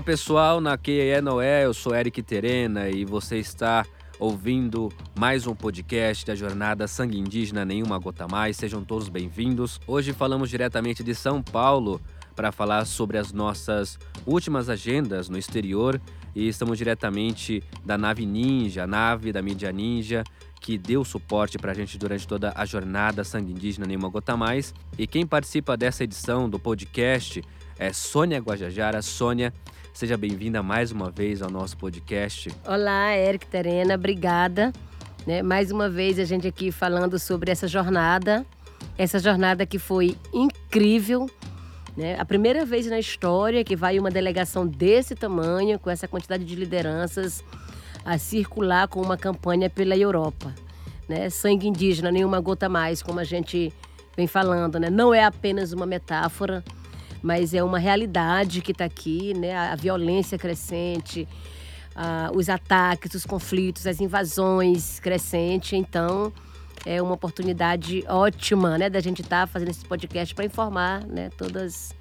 Olá pessoal, na QE Noé, eu sou Eric Terena e você está ouvindo mais um podcast da jornada Sangue Indígena Nenhuma Gota Mais. Sejam todos bem-vindos. Hoje falamos diretamente de São Paulo para falar sobre as nossas últimas agendas no exterior e estamos diretamente da nave Ninja, a nave da mídia Ninja, que deu suporte para a gente durante toda a jornada Sangue Indígena Nenhuma Gota Mais. E quem participa dessa edição do podcast é Sônia Guajajara. Sônia, seja bem-vinda mais uma vez ao nosso podcast. Olá, Eric Terena, obrigada. Né? Mais uma vez a gente aqui falando sobre essa jornada, essa jornada que foi incrível. Né? A primeira vez na história que vai uma delegação desse tamanho, com essa quantidade de lideranças, a circular com uma campanha pela Europa. Né? Sangue indígena, nenhuma gota mais, como a gente vem falando. Né? Não é apenas uma metáfora, mas é uma realidade que está aqui, né? A violência crescente, os ataques, os conflitos, as invasões crescente. Então, é uma oportunidade ótima, né, da gente estar tá fazendo esse podcast para informar, né, todas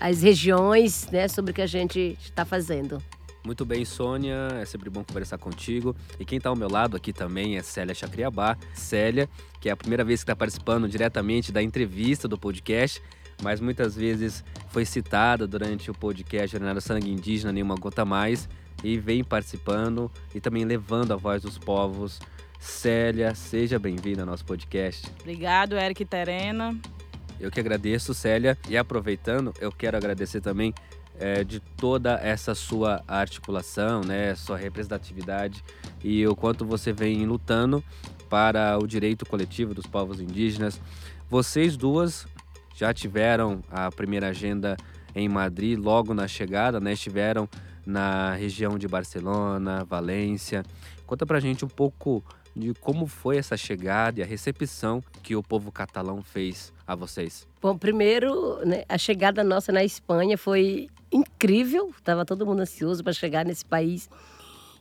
as regiões, né, sobre o que a gente está fazendo. Muito bem, Sônia, é sempre bom conversar contigo. E quem está ao meu lado aqui também é Célia Chacriabá. Célia, que é a primeira vez que está participando diretamente da entrevista do podcast mas muitas vezes foi citada durante o podcast Jornada Sangue Indígena Nenhuma Gota Mais e vem participando e também levando a voz dos povos. Célia, seja bem-vinda ao nosso podcast. Obrigado, Eric Terena. Eu que agradeço, Célia. E aproveitando, eu quero agradecer também é, de toda essa sua articulação, né, sua representatividade e o quanto você vem lutando para o direito coletivo dos povos indígenas. Vocês duas já tiveram a primeira agenda em Madrid logo na chegada, né? Estiveram na região de Barcelona, Valência. Conta pra gente um pouco de como foi essa chegada e a recepção que o povo catalão fez a vocês. Bom, primeiro, né, a chegada nossa na Espanha foi incrível. Tava todo mundo ansioso para chegar nesse país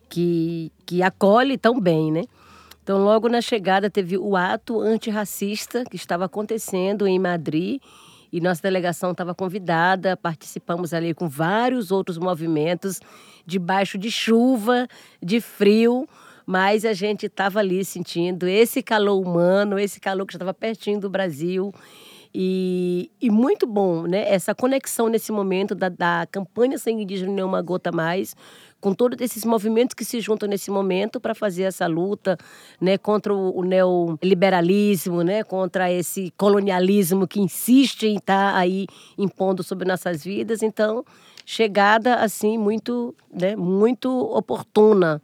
que, que acolhe tão bem, né? Então, logo na chegada, teve o ato antirracista que estava acontecendo em Madrid e nossa delegação estava convidada, participamos ali com vários outros movimentos, debaixo de chuva, de frio, mas a gente estava ali sentindo esse calor humano, esse calor que estava pertinho do Brasil. E, e, muito bom, né? Essa conexão nesse momento da, da campanha Sangue Indígena Nenhuma Gota Mais com todos esses movimentos que se juntam nesse momento para fazer essa luta né, contra o, neoliberalismo, né, contra esse colonialismo que insiste em estar tá aí impondo sobre nossas vidas. Então, chegada assim muito, né, muito oportuna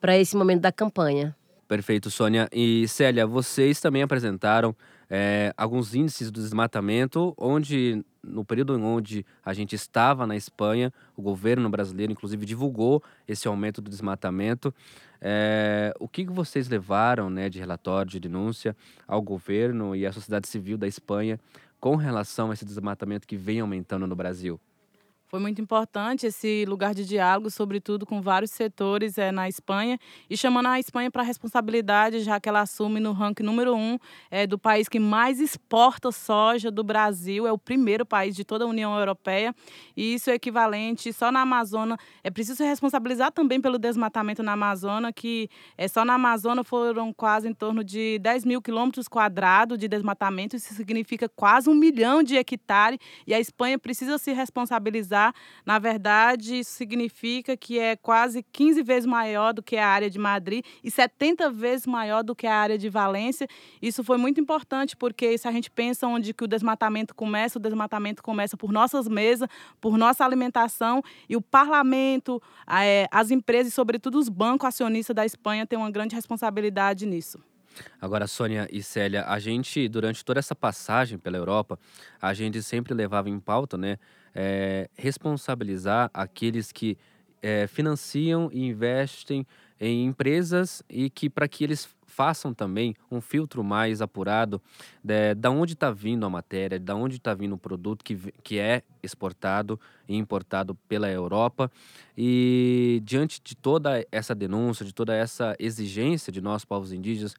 para esse momento da campanha. Perfeito, Sônia. E Célia, vocês também apresentaram é, alguns índices do desmatamento, onde no período onde a gente estava na Espanha, o governo brasileiro, inclusive, divulgou esse aumento do desmatamento. É, o que vocês levaram né, de relatório, de denúncia ao governo e à sociedade civil da Espanha com relação a esse desmatamento que vem aumentando no Brasil? Foi muito importante esse lugar de diálogo, sobretudo com vários setores é, na Espanha, e chamando a Espanha para responsabilidade, já que ela assume no ranking número um é, do país que mais exporta soja do Brasil, é o primeiro país de toda a União Europeia, e isso é equivalente só na Amazônia. É preciso responsabilizar também pelo desmatamento na Amazônia, que é, só na Amazônia foram quase em torno de 10 mil quilômetros quadrados de desmatamento, isso significa quase um milhão de hectares, e a Espanha precisa se responsabilizar na verdade, isso significa que é quase 15 vezes maior do que a área de Madrid e 70 vezes maior do que a área de Valência. Isso foi muito importante porque se a gente pensa onde que o desmatamento começa, o desmatamento começa por nossas mesas, por nossa alimentação e o parlamento, é, as empresas e sobretudo os bancos acionistas da Espanha têm uma grande responsabilidade nisso. Agora, Sônia e Célia, a gente, durante toda essa passagem pela Europa, a gente sempre levava em pauta, né, é, responsabilizar aqueles que é, financiam e investem em empresas e que para que eles façam também um filtro mais apurado de, da onde está vindo a matéria, da onde está vindo o produto que, que é exportado e importado pela Europa. E diante de toda essa denúncia, de toda essa exigência de nós, povos indígenas,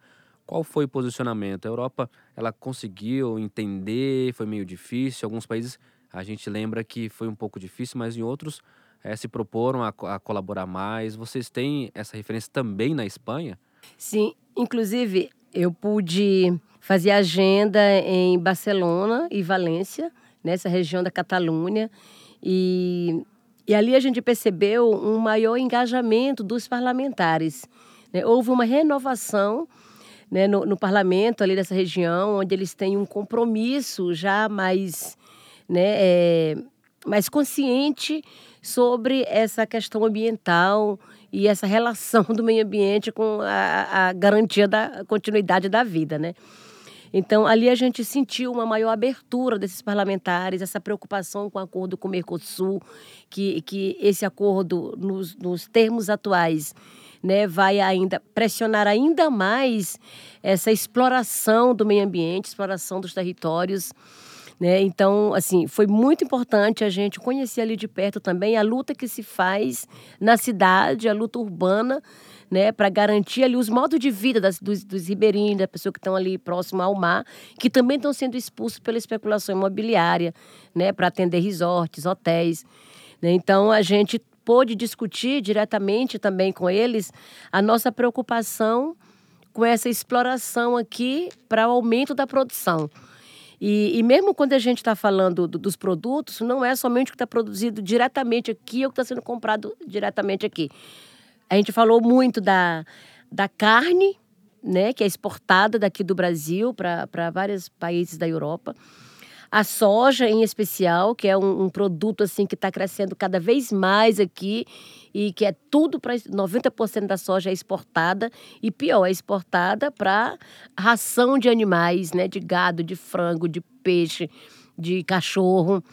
qual foi o posicionamento? A Europa ela conseguiu entender, foi meio difícil, alguns países a gente lembra que foi um pouco difícil, mas em outros é, se proporam a, a colaborar mais. Vocês têm essa referência também na Espanha? Sim, inclusive eu pude fazer agenda em Barcelona e Valência, nessa região da Catalunha, e, e ali a gente percebeu um maior engajamento dos parlamentares. Né? Houve uma renovação né, no, no, parlamento ali dessa região, onde eles têm um compromisso já mais, né, é, mais consciente sobre essa questão ambiental e essa relação do meio ambiente com a, a garantia da continuidade da vida, né? Então, ali a gente sentiu uma maior abertura desses parlamentares, essa preocupação com o acordo com o Mercosul, que, que esse acordo, nos, nos termos atuais, né, vai ainda pressionar ainda mais essa exploração do meio ambiente, exploração dos territórios. Né? Então, assim, foi muito importante a gente conhecer ali de perto também a luta que se faz na cidade, a luta urbana, né, para garantir ali os modos de vida das, dos, dos ribeirinhos, das pessoas que estão ali próximo ao mar, que também estão sendo expulsos pela especulação imobiliária, né, para atender resorts, hotéis. Né? Então, a gente pôde discutir diretamente também com eles a nossa preocupação com essa exploração aqui para o aumento da produção. E, e mesmo quando a gente está falando do, dos produtos, não é somente o que está produzido diretamente aqui ou o que está sendo comprado diretamente aqui. A gente falou muito da, da carne, né, que é exportada daqui do Brasil para vários países da Europa. A soja, em especial, que é um, um produto assim que está crescendo cada vez mais aqui e que é tudo para 90% da soja é exportada e pior, é exportada para ração de animais, né, de gado, de frango, de peixe, de cachorro.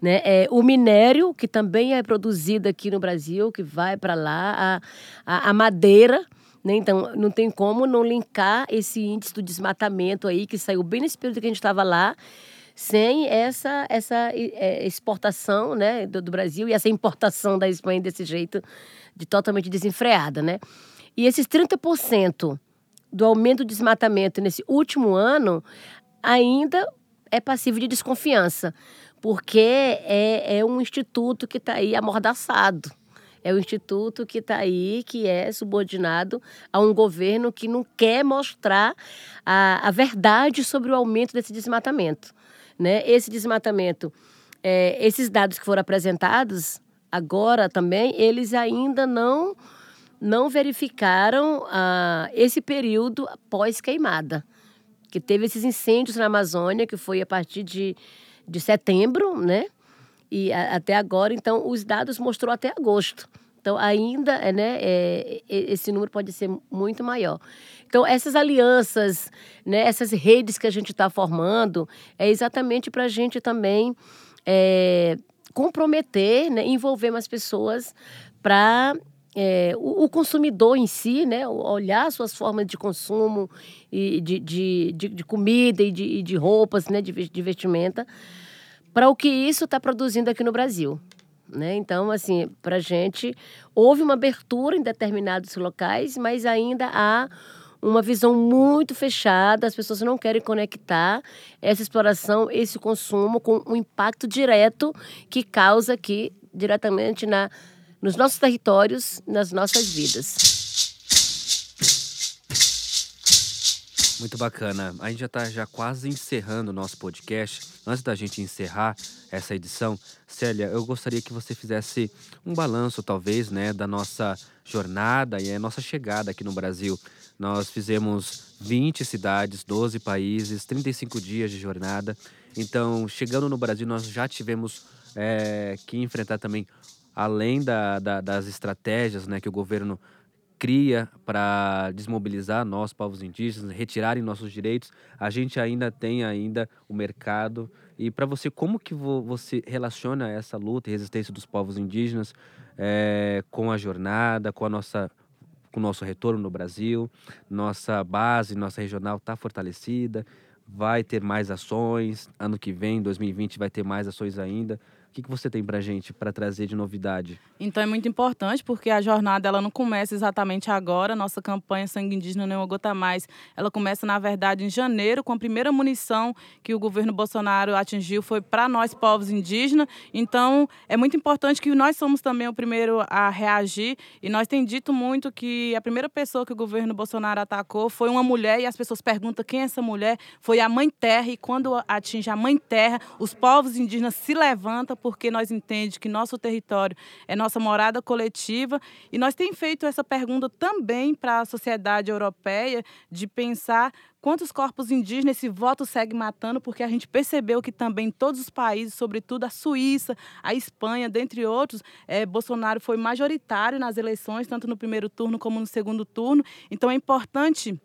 Né? É, o minério, que também é produzido aqui no Brasil, que vai para lá, a, a, a madeira, né? Então, não tem como não linkar esse índice do desmatamento aí, que saiu bem nesse período que a gente estava lá, sem essa, essa é, exportação né, do, do, Brasil e essa importação da Espanha desse jeito, de totalmente desenfreada. Né? E esses 30% do aumento do desmatamento nesse último ano ainda é passivo de desconfiança, porque é, é um instituto que está aí amordaçado. É o instituto que está aí, que é subordinado a um governo que não quer mostrar a, a verdade sobre o aumento desse desmatamento. Né? Esse desmatamento, é, esses dados que foram apresentados agora também, eles ainda não, não verificaram ah, esse período pós-queimada. Que teve esses incêndios na Amazônia, que foi a partir de, de setembro, né? E a, até agora, então, os dados mostrou até agosto. Então, ainda, é, né, é, esse número pode ser muito maior. Então, essas alianças, né, essas redes que a gente está formando, é exatamente para a gente também é, comprometer, né, envolver mais pessoas para é, o, o, consumidor em si, né, olhar suas formas de consumo e de, de, de, de comida e de, de roupas, né, de, de vestimenta, para o que isso está produzindo aqui no Brasil. Né? Então, assim, para a gente, houve uma abertura em determinados locais, mas ainda há uma visão muito fechada, as pessoas não querem conectar essa exploração, esse consumo com um impacto direto que causa aqui diretamente na, nos nossos territórios, nas nossas vidas. Muito bacana. A gente já está já quase encerrando o nosso podcast. Antes da gente encerrar essa edição, Célia, eu gostaria que você fizesse um balanço, talvez, né, da nossa jornada e a nossa chegada aqui no Brasil. Nós fizemos 20 cidades, 12 países, 35 dias de jornada. Então, chegando no Brasil, nós já tivemos é, que enfrentar também, além da, da, das estratégias né, que o governo cria para desmobilizar nós, povos indígenas, retirarem nossos direitos, a gente ainda tem ainda o mercado. E para você, como que você relaciona essa luta e resistência dos povos indígenas é, com a jornada, com a nossa com o nosso retorno no Brasil, nossa base, nossa regional está fortalecida, vai ter mais ações, ano que vem, 2020, vai ter mais ações ainda. Que, que você tem para gente para trazer de novidade? Então é muito importante porque a jornada ela não começa exatamente agora. Nossa campanha Sangue Indígena Não é uma Gota Mais, ela começa na verdade em janeiro com a primeira munição que o governo Bolsonaro atingiu foi para nós povos indígenas. Então é muito importante que nós somos também o primeiro a reagir e nós tem dito muito que a primeira pessoa que o governo Bolsonaro atacou foi uma mulher e as pessoas perguntam quem é essa mulher. Foi a Mãe Terra e quando atinge a Mãe Terra, os povos indígenas se levantam porque nós entendemos que nosso território é nossa morada coletiva e nós temos feito essa pergunta também para a sociedade europeia de pensar quantos corpos indígenas esse voto segue matando, porque a gente percebeu que também todos os países, sobretudo a Suíça, a Espanha, dentre outros, é, Bolsonaro foi majoritário nas eleições, tanto no primeiro turno como no segundo turno. Então é importante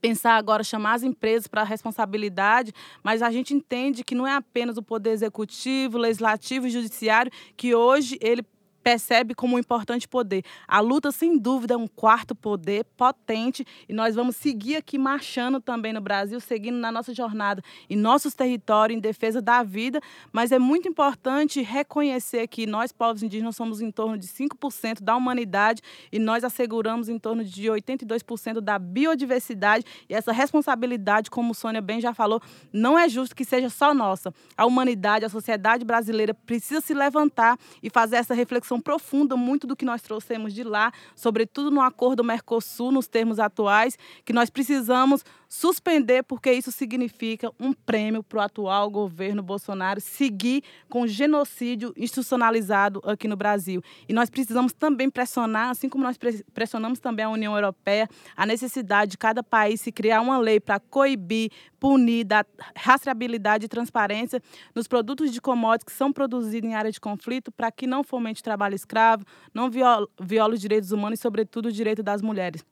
pensar agora chamar as empresas para responsabilidade, mas a gente entende que não é apenas o poder executivo, legislativo e judiciário que hoje ele percebe como um importante poder. A luta, sem dúvida, é um quarto poder potente e nós vamos seguir aqui marchando também no Brasil, seguindo na nossa jornada em nossos territórios, em defesa da vida, mas é muito importante reconhecer que nós, povos indígenas, somos em torno de 5% da humanidade e nós asseguramos em torno de 82% da biodiversidade e essa responsabilidade, como Sônia bem já falou, não é justo que seja só nossa. A humanidade, a sociedade brasileira precisa se levantar e fazer essa reflexão reflexão profunda muito do que nós trouxemos de lá, sobretudo no acordo Mercosul, nos termos atuais, que nós precisamos suspender, porque isso significa um prêmio para o atual governo Bolsonaro seguir com genocídio institucionalizado aqui no Brasil. E nós precisamos também pressionar, assim como nós pressionamos também a União Europeia, a necessidade de cada país se criar uma lei para coibir, punir, dar rastreabilidade e transparência nos produtos de commodities que são produzidos em área de conflito, para que não fomente trabalho escravo, não viola, viola os direitos humanos e, sobretudo, o direito das mulheres.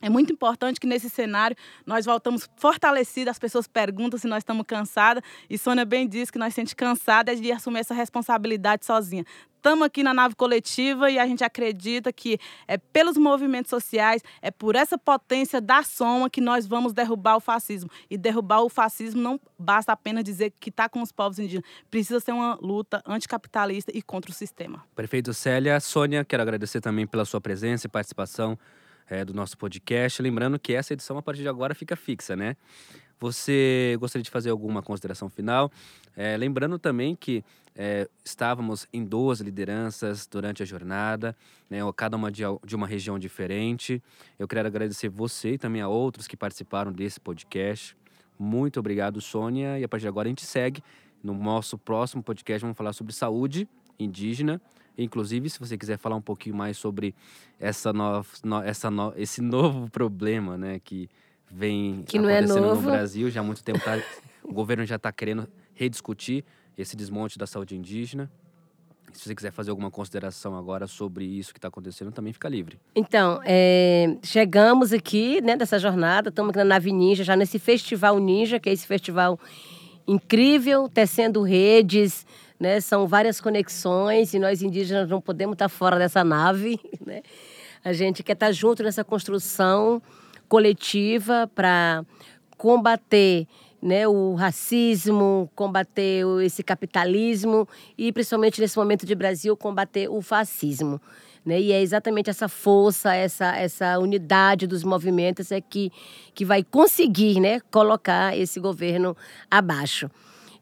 É muito importante que nesse cenário nós voltamos fortalecidos. As pessoas perguntam se nós estamos cansadas. E Sônia bem disse que nós sentimos cansadas de assumir essa responsabilidade sozinha. Estamos aqui na nave coletiva e a gente acredita que é pelos movimentos sociais, é por essa potência da soma que nós vamos derrubar o fascismo. E derrubar o fascismo não basta apenas dizer que está com os povos indígenas. Precisa ser uma luta anticapitalista e contra o sistema. Prefeito Célia, Sônia, quero agradecer também pela sua presença e participação é, do nosso podcast. Lembrando que essa edição, a partir de agora, fica fixa, né? Você gostaria de fazer alguma consideração final? É, lembrando também que é, estávamos em duas lideranças durante a jornada, né, cada uma de, de, uma região diferente. Eu quero agradecer você e também a outros que participaram desse podcast. Muito obrigado, Sônia. E a partir de agora a gente segue. No nosso próximo podcast, vamos falar sobre saúde indígena Inclusive, se você quiser falar um pouquinho mais sobre essa no, essa no, esse novo problema, né, que vem que é acontecendo é no Brasil, já há muito tempo tá, o governo já está querendo rediscutir esse desmonte da saúde indígena. Se você quiser fazer alguma consideração agora sobre isso que está acontecendo, também fica livre. Então, é, chegamos aqui, né, dessa jornada, estamos aqui na Nave Ninja, já nesse Festival Ninja, que é esse festival incrível, tecendo redes, né? São várias conexões e nós indígenas não podemos estar fora dessa nave, né? A gente quer estar junto nessa construção coletiva para combater né, o racismo, combater esse capitalismo e, principalmente nesse momento de Brasil, combater o fascismo. Né? E é exatamente essa força, essa, essa unidade dos movimentos é que, que vai conseguir né, colocar esse governo abaixo.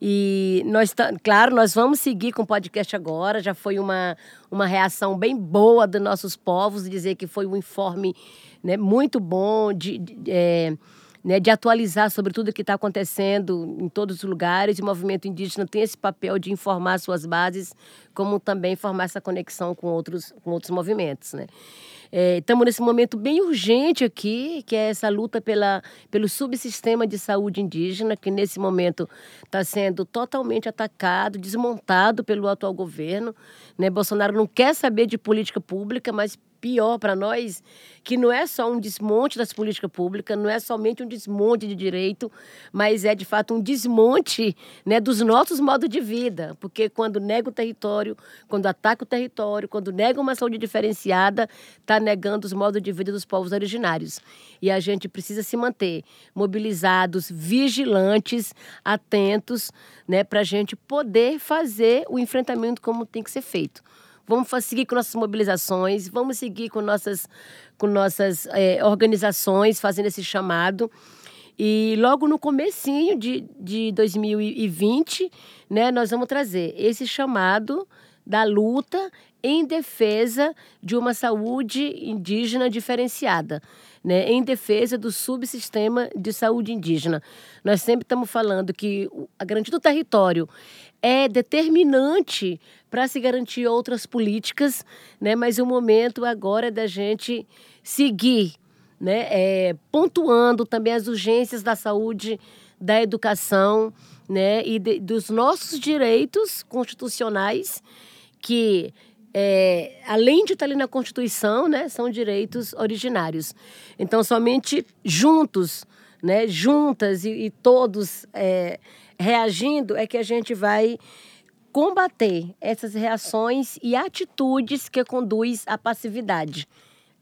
E nós, claro, nós vamos seguir com o podcast agora. Já foi uma, uma reação bem boa dos nossos povos, dizer que foi um informe né, muito bom de, de, é, né, de atualizar sobre tudo o que está acontecendo em todos os lugares. O movimento indígena tem esse papel de informar suas bases, como também formar essa conexão com outros, com outros movimentos. Né? Estamos é, nesse momento bem urgente aqui, que é essa luta pela, pelo subsistema de saúde indígena, que nesse momento está sendo totalmente atacado, desmontado pelo atual governo. Né? Bolsonaro não quer saber de política pública, mas pior para nós, que não é só um desmonte das políticas públicas, não é somente um desmonte de direito, mas é de fato um desmonte né, dos nossos modos de vida. Porque quando nega o território, quando ataca o território, quando nega uma saúde diferenciada, está negando os modos de vida dos povos originários. E a gente precisa se manter mobilizados, vigilantes, atentos, né, para a gente poder fazer o enfrentamento como tem que ser feito. Vamos seguir com nossas mobilizações, vamos seguir com nossas, com nossas é, organizações fazendo esse chamado. E logo no comecinho de, de 2020, né, nós vamos trazer esse chamado da luta em defesa de uma saúde indígena diferenciada, né, em defesa do subsistema de saúde indígena. Nós sempre estamos falando que a garantia do território é determinante para se garantir outras políticas, né, mas o momento agora é da gente seguir, né, é, pontuando também as urgências da saúde, da educação, né, e de, dos nossos direitos constitucionais que é, além de estar ali na Constituição, né, são direitos originários. Então, somente juntos, né, juntas e, e todos é, reagindo, é que a gente vai combater essas reações e atitudes que conduz à passividade.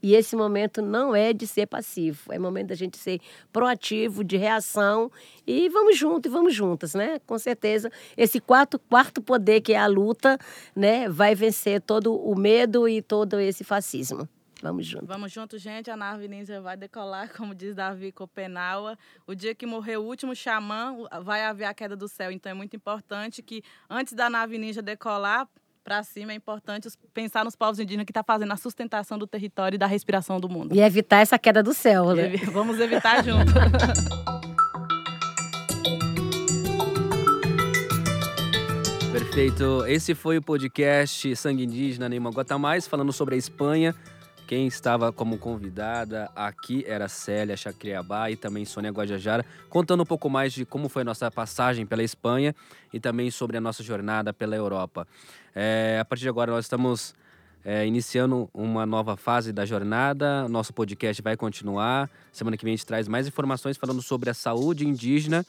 E esse momento não é de ser passivo, é momento da gente ser proativo, de reação e vamos juntos e vamos juntas, né? Com certeza, esse quarto, quarto poder que é a luta, né, vai vencer todo o medo e todo esse fascismo. Vamos juntos. Vamos juntos, gente. A nave ninja vai decolar, como diz Davi Copenaua. O dia que morrer o último xamã, vai haver a queda do céu. Então é muito importante que antes da nave ninja decolar, para cima é importante pensar nos povos indígenas que estão tá fazendo a sustentação do território e da respiração do mundo. E evitar essa queda do céu, né? Vamos evitar junto. Perfeito. Esse foi o podcast Sangue Indígena Gota Mais, falando sobre a Espanha. Quem estava como convidada aqui era Célia Chacriabá e também Sônia Guajajara, contando um pouco mais de como foi a nossa passagem pela Espanha e também sobre a nossa jornada pela Europa. É, a partir de agora, nós estamos é, iniciando uma nova fase da jornada. Nosso podcast vai continuar. Semana que vem a gente traz mais informações falando sobre a saúde indígena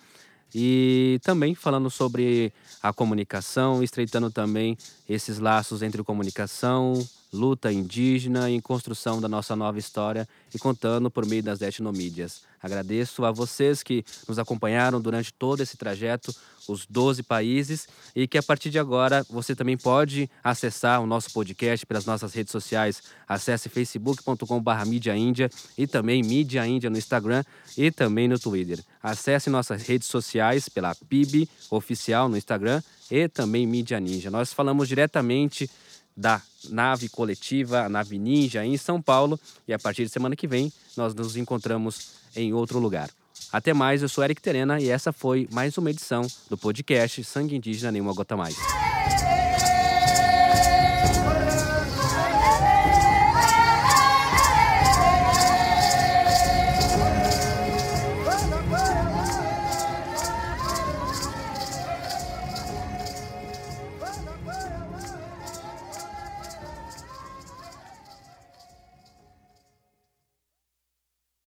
e também falando sobre a comunicação, estreitando também esses laços entre comunicação, luta indígena e construção da nossa nova história e contando por meio das etnomídias. Agradeço a vocês que nos acompanharam durante todo esse trajeto, os 12 países, e que a partir de agora você também pode acessar o nosso podcast pelas nossas redes sociais. Acesse facebook.com.br Mídia Índia e também Mídia Índia no Instagram e também no Twitter. Acesse nossas redes sociais pela PIB Oficial no Instagram e também Mídia Ninja. Nós falamos diretamente da nave coletiva, a nave Ninja, em São Paulo. E a partir de semana que vem, nós nos encontramos em outro lugar. Até mais, eu sou Eric Terena e essa foi mais uma edição do podcast Sangue Indígena Nenhuma Gota Mais.